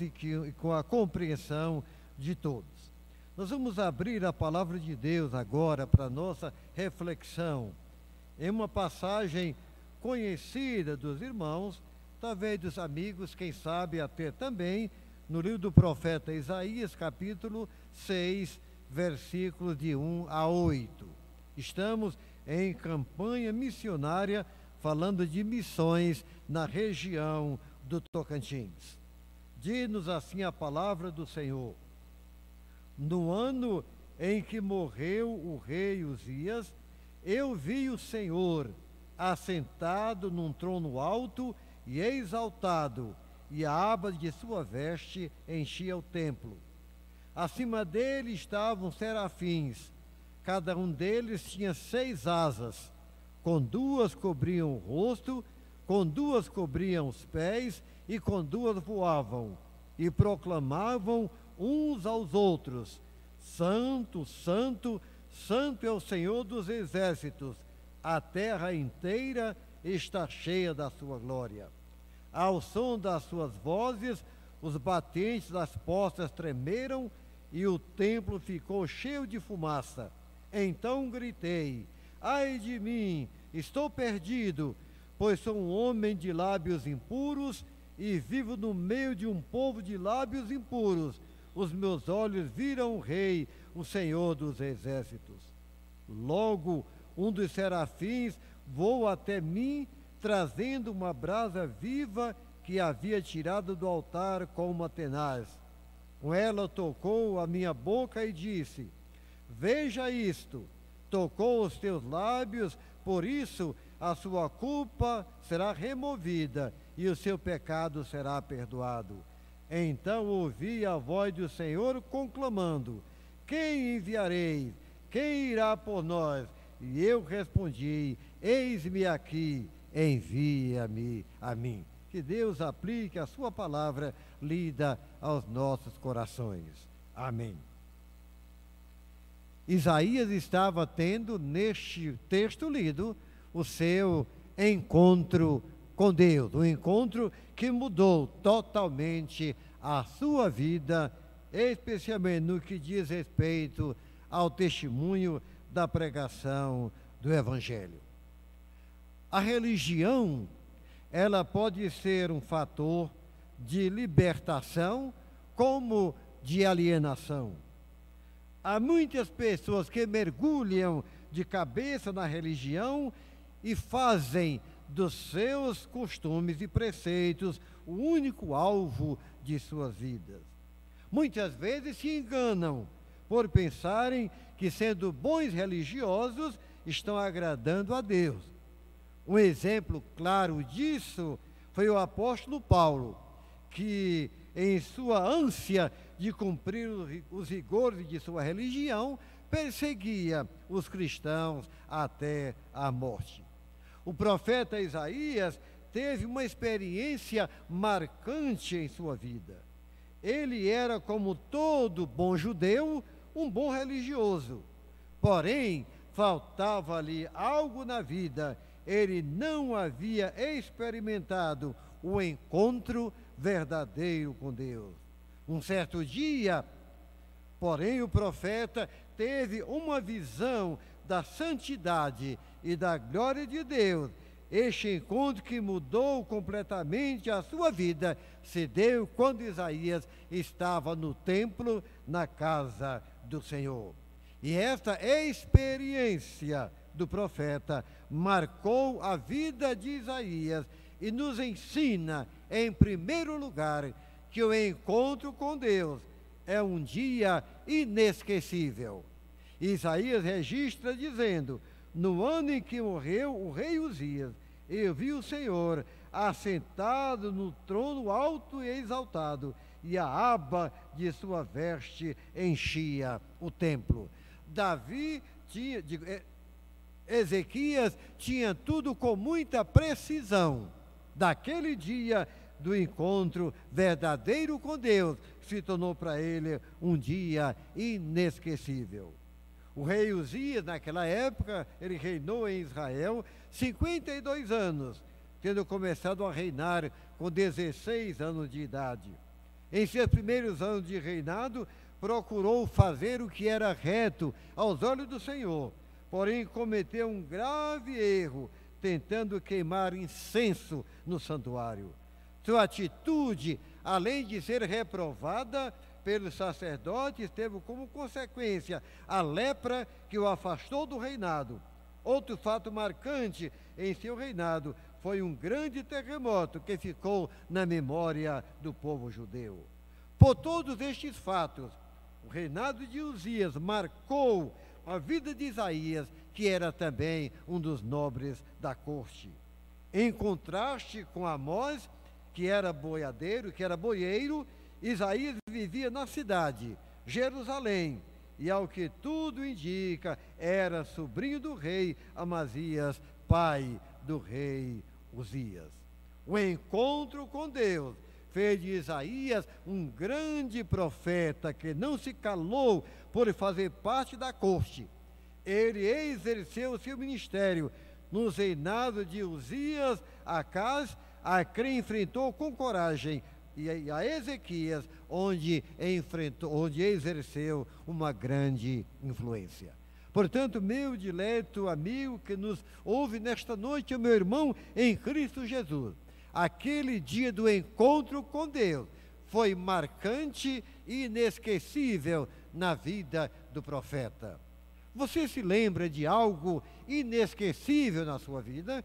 e, que, e com a compreensão de todos. Nós vamos abrir a palavra de Deus agora para nossa reflexão em uma passagem conhecida dos irmãos, talvez dos amigos, quem sabe até também, no livro do profeta Isaías, capítulo 6, versículos de 1 a 8. Estamos em campanha missionária falando de missões na região do Tocantins. Diz-nos assim a palavra do Senhor. No ano em que morreu o rei Uzias, eu vi o Senhor assentado num trono alto e exaltado, e a aba de sua veste enchia o templo. Acima dele estavam serafins, cada um deles tinha seis asas, com duas cobriam o rosto, com duas cobriam os pés e com duas voavam, e proclamavam uns aos outros: Santo, Santo, Santo é o Senhor dos exércitos, a terra inteira está cheia da sua glória. Ao som das suas vozes, os batentes das portas tremeram e o templo ficou cheio de fumaça. Então gritei: Ai de mim, estou perdido, pois sou um homem de lábios impuros e vivo no meio de um povo de lábios impuros. Os meus olhos viram o Rei, o Senhor dos exércitos. Logo, um dos serafins voou até mim, trazendo uma brasa viva que havia tirado do altar com uma tenaz. Com ela tocou a minha boca e disse: Veja isto, tocou os teus lábios, por isso a sua culpa será removida e o seu pecado será perdoado. Então ouvi a voz do Senhor conclamando: Quem enviarei? Quem irá por nós? E eu respondi: Eis-me aqui, envia-me a mim. Que Deus aplique a sua palavra lida aos nossos corações. Amém. Isaías estava tendo neste texto lido o seu encontro com Deus, um encontro que mudou totalmente a sua vida, especialmente no que diz respeito ao testemunho da pregação do Evangelho. A religião, ela pode ser um fator de libertação como de alienação. Há muitas pessoas que mergulham de cabeça na religião e fazem dos seus costumes e preceitos o único alvo de suas vidas. Muitas vezes se enganam por pensarem que, sendo bons religiosos, estão agradando a Deus. Um exemplo claro disso foi o apóstolo Paulo, que, em sua ânsia de cumprir os rigores de sua religião, perseguia os cristãos até a morte. O profeta Isaías teve uma experiência marcante em sua vida. Ele era, como todo bom judeu, um bom religioso. Porém, faltava-lhe algo na vida. Ele não havia experimentado o encontro verdadeiro com Deus. Um certo dia, porém, o profeta teve uma visão da santidade e da glória de Deus, este encontro que mudou completamente a sua vida se deu quando Isaías estava no templo, na casa do Senhor. E esta experiência do profeta marcou a vida de Isaías e nos ensina, em primeiro lugar, que o encontro com Deus é um dia inesquecível. Isaías registra dizendo: No ano em que morreu o rei Uzias, eu vi o Senhor assentado no trono alto e exaltado, e a aba de sua veste enchia o templo. Davi tinha, digo, Ezequias tinha tudo com muita precisão. Daquele dia do encontro verdadeiro com Deus, se tornou para ele um dia inesquecível. O rei Uzias, naquela época, ele reinou em Israel 52 anos, tendo começado a reinar com 16 anos de idade. Em seus primeiros anos de reinado, procurou fazer o que era reto aos olhos do Senhor, porém cometeu um grave erro, tentando queimar incenso no santuário. Sua atitude, além de ser reprovada pelos sacerdotes, teve como consequência a lepra que o afastou do reinado. Outro fato marcante em seu reinado foi um grande terremoto que ficou na memória do povo judeu. Por todos estes fatos, o reinado de Uzias marcou a vida de Isaías, que era também um dos nobres da corte. Em contraste com Amós, que era boiadeiro, que era boieiro, Isaías vivia na cidade, Jerusalém, e ao que tudo indica, era sobrinho do rei Amazias, pai do rei Uzias. O encontro com Deus fez de Isaías um grande profeta que não se calou por fazer parte da corte. Ele exerceu seu ministério no reinado de Uzias, Acaz, a quem enfrentou com coragem, e a Ezequias, onde enfrentou, onde exerceu uma grande influência. Portanto, meu dileto amigo que nos ouve nesta noite, meu irmão em Cristo Jesus, aquele dia do encontro com Deus foi marcante e inesquecível na vida do profeta. Você se lembra de algo inesquecível na sua vida?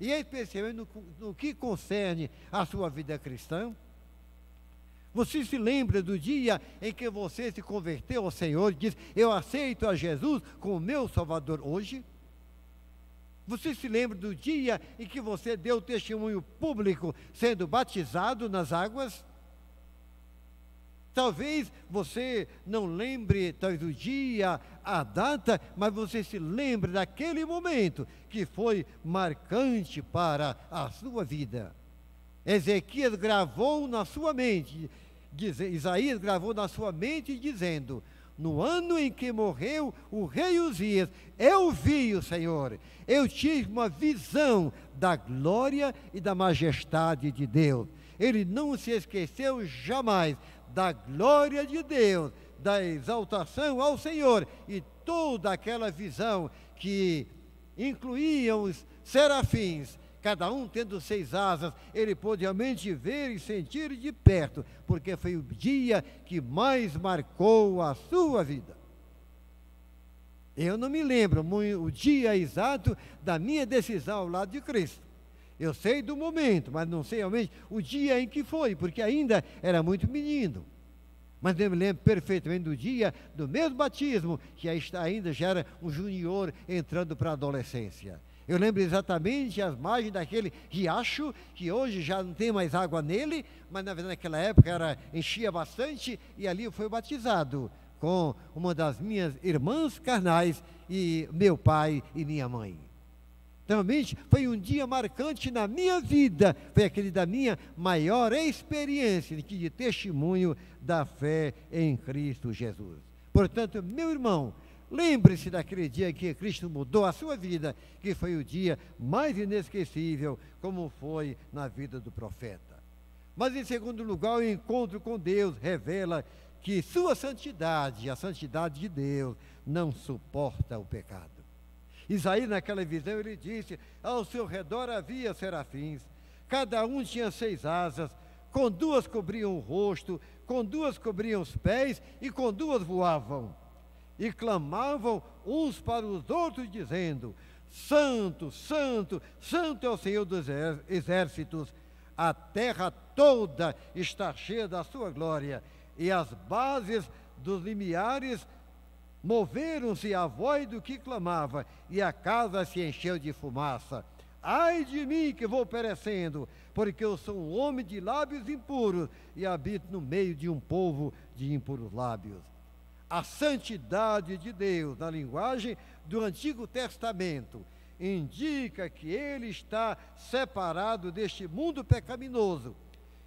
E especialmente no, no que concerne a sua vida cristã? Você se lembra do dia em que você se converteu ao Senhor e disse: Eu aceito a Jesus como meu Salvador hoje? Você se lembra do dia em que você deu testemunho público sendo batizado nas águas? Talvez você não lembre talvez o dia, a data, mas você se lembre daquele momento que foi marcante para a sua vida. Ezequias gravou na sua mente, Isaías gravou na sua mente dizendo: no ano em que morreu o rei Uzias, eu vi o Senhor, eu tive uma visão da glória e da majestade de Deus. Ele não se esqueceu jamais da glória de Deus, da exaltação ao Senhor e toda aquela visão que incluía os serafins, cada um tendo seis asas, ele pôde realmente ver e sentir de perto, porque foi o dia que mais marcou a sua vida. Eu não me lembro o dia exato da minha decisão ao lado de Cristo. Eu sei do momento, mas não sei realmente o dia em que foi, porque ainda era muito menino. Mas eu me lembro perfeitamente do dia do mesmo batismo, que ainda já era um junior entrando para a adolescência. Eu lembro exatamente as margens daquele riacho, que hoje já não tem mais água nele, mas na verdade naquela época era, enchia bastante, e ali eu fui batizado com uma das minhas irmãs carnais e meu pai e minha mãe. Realmente foi um dia marcante na minha vida, foi aquele da minha maior experiência de testemunho da fé em Cristo Jesus. Portanto, meu irmão, lembre-se daquele dia que Cristo mudou a sua vida, que foi o dia mais inesquecível, como foi na vida do profeta. Mas, em segundo lugar, o encontro com Deus revela que sua santidade, a santidade de Deus, não suporta o pecado. Isaías, naquela visão, ele disse: Ao seu redor havia serafins, cada um tinha seis asas, com duas cobriam o rosto, com duas cobriam os pés e com duas voavam. E clamavam uns para os outros, dizendo: Santo, Santo, Santo é o Senhor dos exércitos, a terra toda está cheia da sua glória, e as bases dos limiares Moveram-se a voz do que clamava, e a casa se encheu de fumaça. Ai de mim que vou perecendo, porque eu sou um homem de lábios impuros e habito no meio de um povo de impuros lábios. A santidade de Deus, na linguagem do Antigo Testamento, indica que ele está separado deste mundo pecaminoso.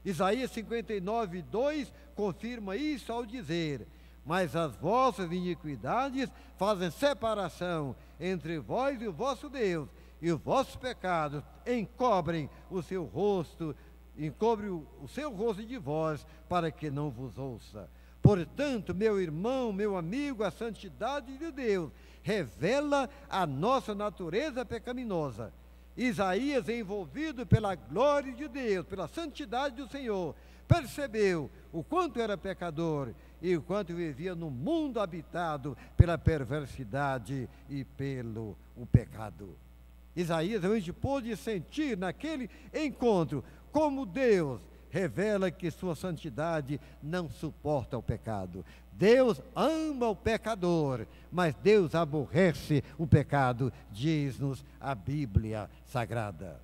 Isaías 59, 2 confirma isso ao dizer: mas as vossas iniquidades fazem separação entre vós e o vosso Deus, e os vossos pecados encobrem o seu rosto encobre o, o seu rosto de vós, para que não vos ouça. Portanto, meu irmão, meu amigo, a santidade de Deus revela a nossa natureza pecaminosa. Isaías, envolvido pela glória de Deus, pela santidade do Senhor, percebeu o quanto era pecador e o quanto vivia num mundo habitado pela perversidade e pelo o pecado. Isaías realmente pôde sentir naquele encontro como Deus revela que sua santidade não suporta o pecado. Deus ama o pecador, mas Deus aborrece o pecado, diz-nos a Bíblia Sagrada.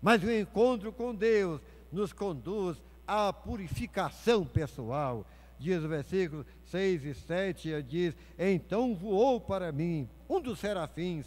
Mas o encontro com Deus nos conduz à purificação pessoal. Diz o versículo 6 e 7, diz: Então voou para mim um dos serafins,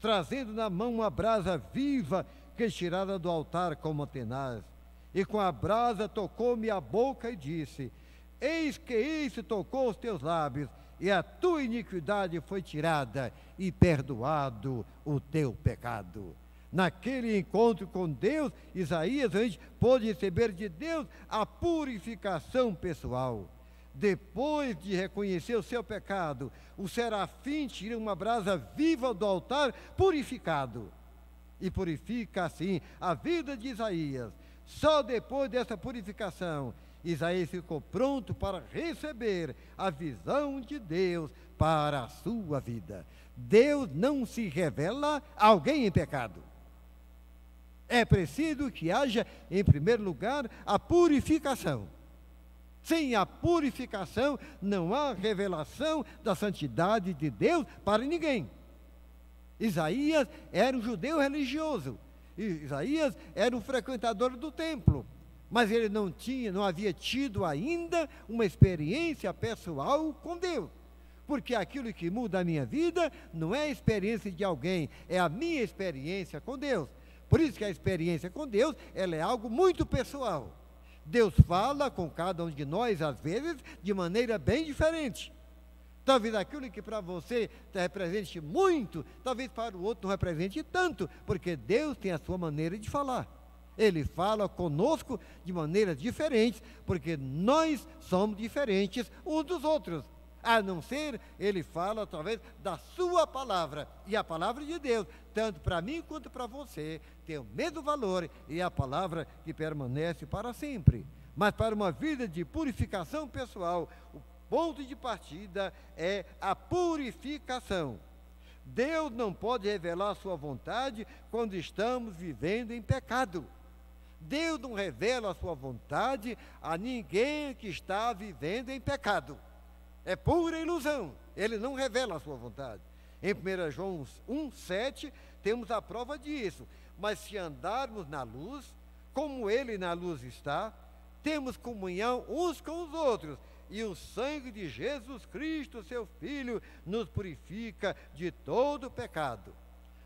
trazendo na mão uma brasa viva que tirada do altar como tenaz e com a brasa tocou-me a boca e disse: Eis que isso tocou os teus lábios, e a tua iniquidade foi tirada, e perdoado o teu pecado. Naquele encontro com Deus, Isaías, a gente pôde receber de Deus a purificação pessoal. Depois de reconhecer o seu pecado, o serafim tira uma brasa viva do altar purificado. E purifica assim a vida de Isaías só depois dessa purificação, Isaías ficou pronto para receber a visão de Deus para a sua vida. Deus não se revela a alguém em pecado. É preciso que haja, em primeiro lugar, a purificação. Sem a purificação, não há revelação da santidade de Deus para ninguém. Isaías era um judeu religioso Isaías era um frequentador do templo, mas ele não tinha, não havia tido ainda uma experiência pessoal com Deus. Porque aquilo que muda a minha vida não é a experiência de alguém, é a minha experiência com Deus. Por isso que a experiência com Deus, ela é algo muito pessoal. Deus fala com cada um de nós, às vezes, de maneira bem diferente. Talvez aquilo que para você represente muito, talvez para o outro não represente tanto, porque Deus tem a sua maneira de falar. Ele fala conosco de maneiras diferentes, porque nós somos diferentes uns dos outros. A não ser, ele fala através da sua palavra. E a palavra de Deus, tanto para mim quanto para você, tem o mesmo valor e é a palavra que permanece para sempre. Mas para uma vida de purificação pessoal, o ponto de partida é a purificação. Deus não pode revelar sua vontade quando estamos vivendo em pecado. Deus não revela a sua vontade a ninguém que está vivendo em pecado. É pura ilusão. Ele não revela a sua vontade. Em 1 João 1,7 temos a prova disso. Mas se andarmos na luz, como ele na luz está, temos comunhão uns com os outros e o sangue de Jesus Cristo, seu Filho, nos purifica de todo pecado.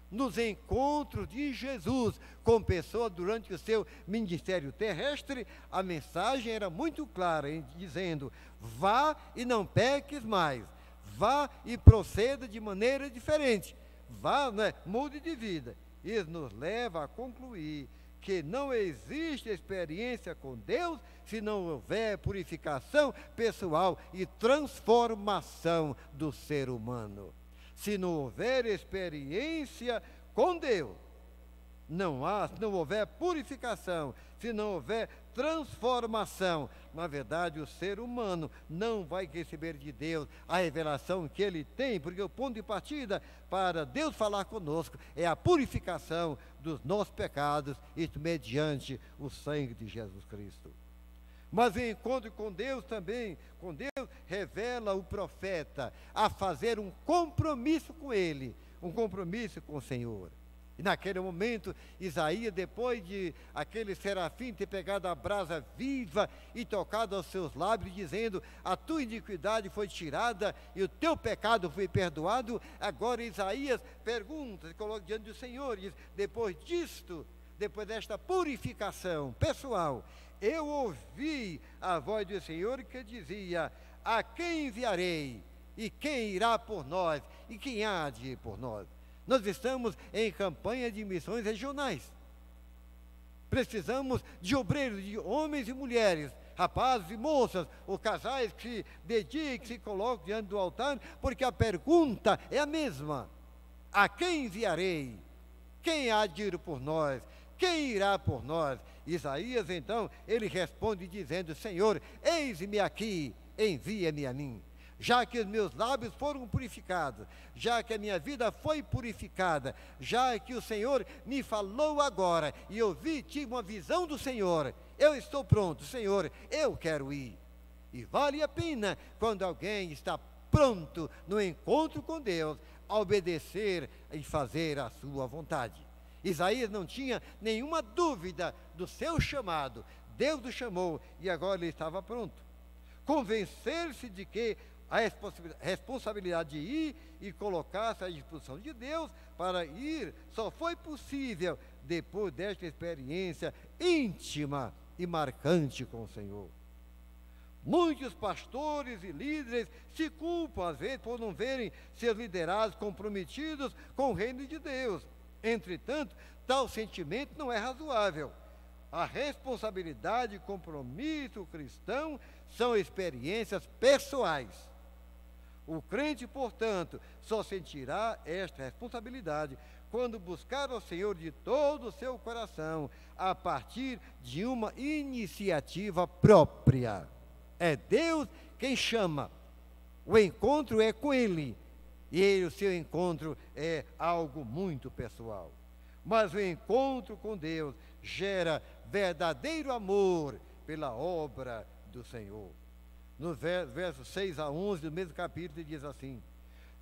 Nos encontros de Jesus com pessoas durante o seu ministério terrestre, a mensagem era muito clara, dizendo: vá e não peques mais, vá e proceda de maneira diferente, vá, né, mude de vida. Isso nos leva a concluir que não existe experiência com Deus se não houver purificação pessoal e transformação do ser humano. Se não houver experiência com Deus, não há, se não houver purificação, se não houver transformação, na verdade o ser humano não vai receber de Deus a revelação que ele tem, porque o ponto de partida para Deus falar conosco é a purificação dos nossos pecados, isso mediante o sangue de Jesus Cristo. Mas o encontro com Deus também, com Deus, revela o profeta a fazer um compromisso com Ele, um compromisso com o Senhor. E naquele momento, Isaías, depois de aquele serafim ter pegado a brasa viva e tocado aos seus lábios, dizendo: A tua iniquidade foi tirada e o teu pecado foi perdoado. Agora Isaías pergunta, se coloca diante do Senhor, diz: Depois disto, depois desta purificação pessoal, eu ouvi a voz do Senhor que dizia: A quem enviarei? E quem irá por nós? E quem há de ir por nós? Nós estamos em campanha de missões regionais. Precisamos de obreiros, de homens e mulheres, rapazes e moças, ou casais que se dediquem, que se coloquem diante do altar, porque a pergunta é a mesma: a quem enviarei? Quem há de ir por nós? Quem irá por nós? Isaías, então, ele responde dizendo: Senhor, eis-me aqui, envia-me a mim já que os meus lábios foram purificados, já que a minha vida foi purificada, já que o Senhor me falou agora e eu vi, tive uma visão do Senhor, eu estou pronto, Senhor, eu quero ir. E vale a pena quando alguém está pronto no encontro com Deus, a obedecer e fazer a sua vontade. Isaías não tinha nenhuma dúvida do seu chamado, Deus o chamou e agora ele estava pronto. Convencer-se de que a responsabilidade de ir e colocar-se à disposição de Deus para ir só foi possível depois desta experiência íntima e marcante com o Senhor. Muitos pastores e líderes se culpam, às vezes, por não verem seus liderados comprometidos com o reino de Deus. Entretanto, tal sentimento não é razoável. A responsabilidade e compromisso cristão são experiências pessoais o crente, portanto, só sentirá esta responsabilidade quando buscar o Senhor de todo o seu coração, a partir de uma iniciativa própria. É Deus quem chama. O encontro é com Ele. E o seu encontro é algo muito pessoal. Mas o encontro com Deus gera verdadeiro amor pela obra do Senhor no versos 6 a 11 do mesmo capítulo, diz assim: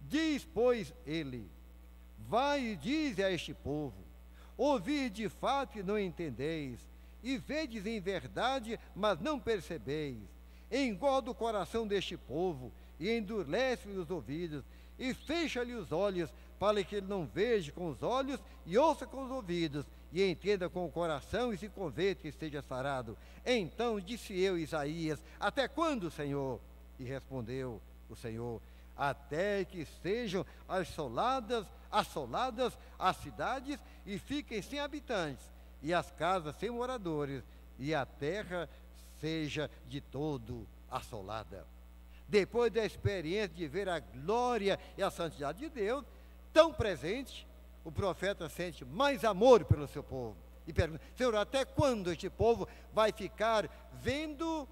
Diz, pois, ele: Vai e dize a este povo: Ouvi de fato e não entendeis, e vedes em verdade, mas não percebeis. Engorda o coração deste povo, e endurece-lhe os ouvidos, e fecha-lhe os olhos, para que ele não veja com os olhos e ouça com os ouvidos, e entenda com o coração e se converta que esteja sarado. Então disse eu, Isaías: Até quando, Senhor? E respondeu o Senhor: Até que estejam assoladas, assoladas as cidades e fiquem sem habitantes, e as casas sem moradores, e a terra seja de todo assolada. Depois da experiência de ver a glória e a santidade de Deus tão presente, o profeta sente mais amor pelo seu povo. E pergunta: Senhor, até quando este povo vai ficar vendo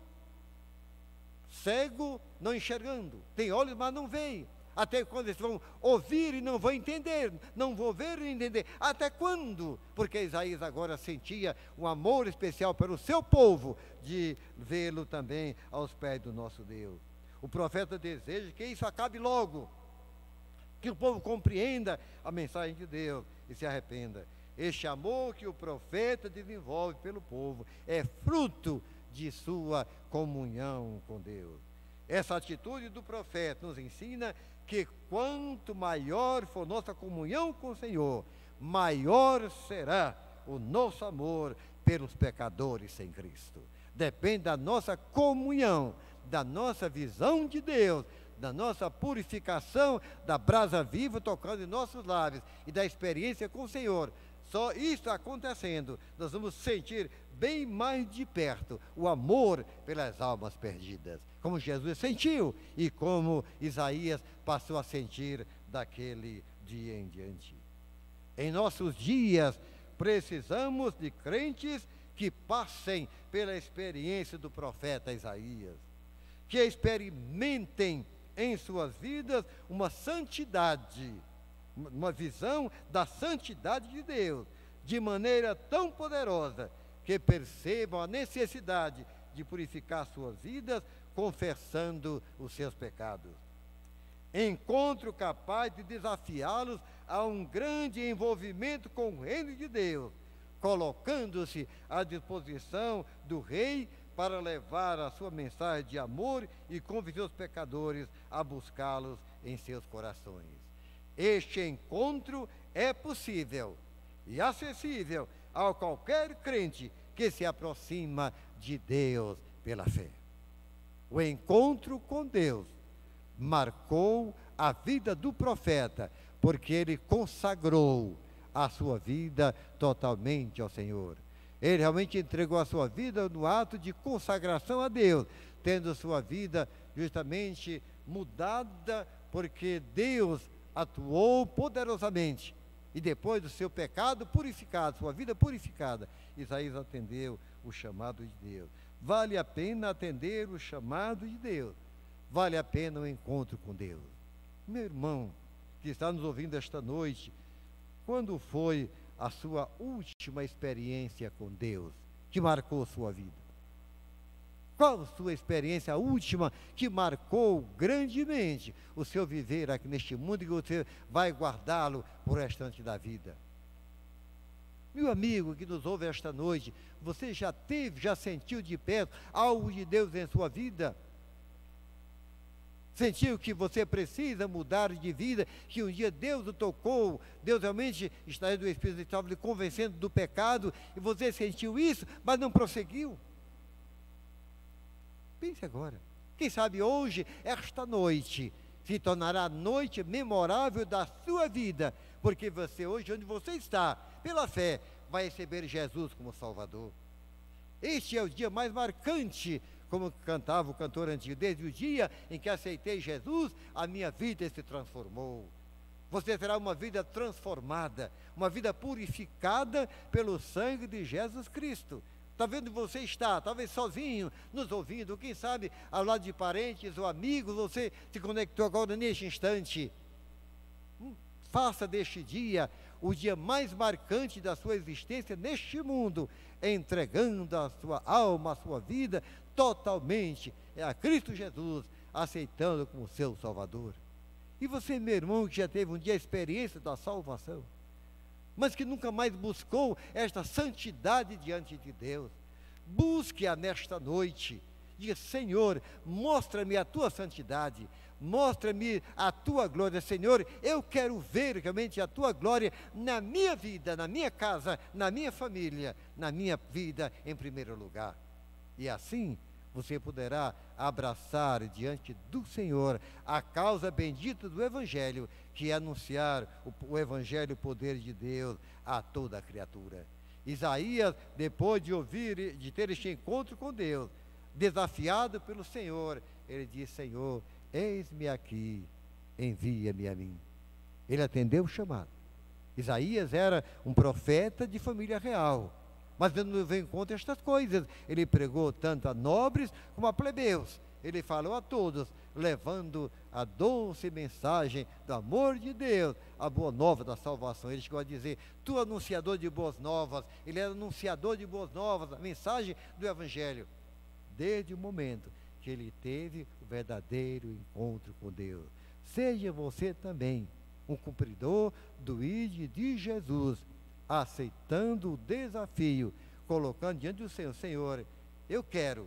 cego, não enxergando? Tem olhos, mas não veem. Até quando eles vão ouvir e não vão entender, não vão ver e entender. Até quando? Porque Isaías agora sentia um amor especial pelo seu povo, de vê-lo também aos pés do nosso Deus. O profeta deseja que isso acabe logo que o povo compreenda a mensagem de Deus e se arrependa. Este amor que o profeta desenvolve pelo povo é fruto de sua comunhão com Deus. Essa atitude do profeta nos ensina que quanto maior for nossa comunhão com o Senhor, maior será o nosso amor pelos pecadores sem Cristo. Depende da nossa comunhão, da nossa visão de Deus, da nossa purificação, da brasa viva tocando em nossos lábios e da experiência com o Senhor. Só isso acontecendo, nós vamos sentir bem mais de perto o amor pelas almas perdidas, como Jesus sentiu e como Isaías passou a sentir daquele dia em diante. Em nossos dias, precisamos de crentes que passem pela experiência do profeta Isaías, que experimentem em suas vidas uma santidade, uma visão da santidade de Deus, de maneira tão poderosa que percebam a necessidade de purificar suas vidas, confessando os seus pecados. Encontro capaz de desafiá-los a um grande envolvimento com o reino de Deus, colocando-se à disposição do rei para levar a sua mensagem de amor e convencer os pecadores a buscá-los em seus corações. Este encontro é possível e acessível a qualquer crente que se aproxima de Deus pela fé. O encontro com Deus marcou a vida do profeta, porque ele consagrou a sua vida totalmente ao Senhor. Ele realmente entregou a sua vida no ato de consagração a Deus, tendo sua vida justamente mudada, porque Deus atuou poderosamente. E depois do seu pecado purificado, sua vida purificada, Isaías atendeu o chamado de Deus. Vale a pena atender o chamado de Deus. Vale a pena o encontro com Deus. Meu irmão, que está nos ouvindo esta noite, quando foi a sua última experiência com Deus que marcou sua vida? Qual sua experiência última que marcou grandemente o seu viver aqui neste mundo e que você vai guardá-lo por restante da vida? Meu amigo que nos ouve esta noite, você já teve, já sentiu de perto algo de Deus em sua vida? Sentiu que você precisa mudar de vida, que um dia Deus o tocou, Deus realmente está do Espírito estava lhe convencendo do pecado, e você sentiu isso, mas não prosseguiu. Pense agora. Quem sabe hoje, esta noite, se tornará a noite memorável da sua vida, porque você hoje, onde você está, pela fé, vai receber Jesus como Salvador. Este é o dia mais marcante como cantava o cantor antigo, desde o dia em que aceitei Jesus, a minha vida se transformou. Você terá uma vida transformada, uma vida purificada pelo sangue de Jesus Cristo. Talvez você está, talvez sozinho, nos ouvindo, quem sabe ao lado de parentes ou amigos, você se conectou agora neste instante. Hum, faça deste dia o dia mais marcante da sua existência neste mundo, entregando a sua alma, a sua vida totalmente a Cristo Jesus, aceitando como seu Salvador. E você, meu irmão, que já teve um dia a experiência da salvação, mas que nunca mais buscou esta santidade diante de Deus, busque-a nesta noite. Diga, Senhor, mostra-me a tua santidade, mostra-me a tua glória, Senhor. Eu quero ver realmente a tua glória na minha vida, na minha casa, na minha família, na minha vida em primeiro lugar. E assim você poderá abraçar diante do Senhor a causa bendita do Evangelho, que é anunciar o, o Evangelho, o poder de Deus a toda a criatura. Isaías, depois de ouvir, de ter este encontro com Deus, desafiado pelo Senhor, ele diz: Senhor, Eis-me aqui, envia-me a mim. Ele atendeu o chamado. Isaías era um profeta de família real, mas não veio em conta estas coisas. Ele pregou tanto a nobres como a plebeus. Ele falou a todos, levando a doce mensagem do amor de Deus, a boa nova da salvação. Ele chegou a dizer: Tu anunciador de boas novas. Ele era anunciador de boas novas, a mensagem do Evangelho. Desde o momento que ele teve verdadeiro encontro com Deus. Seja você também um cumpridor do ID de Jesus, aceitando o desafio, colocando diante do Senhor: Senhor, eu quero,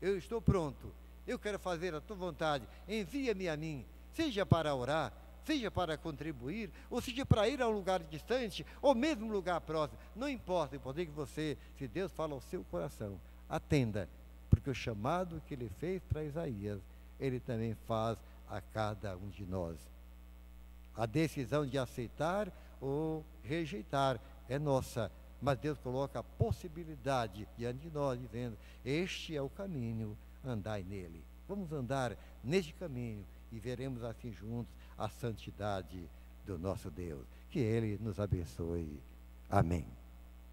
eu estou pronto, eu quero fazer a tua vontade, envia-me a mim, seja para orar, seja para contribuir, ou seja para ir a um lugar distante, ou mesmo lugar próximo, não importa, importa que você, se Deus fala ao seu coração, atenda porque o chamado que ele fez para Isaías, ele também faz a cada um de nós. A decisão de aceitar ou rejeitar é nossa, mas Deus coloca a possibilidade diante de nós, dizendo: Este é o caminho, andai nele. Vamos andar neste caminho e veremos assim juntos a santidade do nosso Deus. Que Ele nos abençoe. Amém.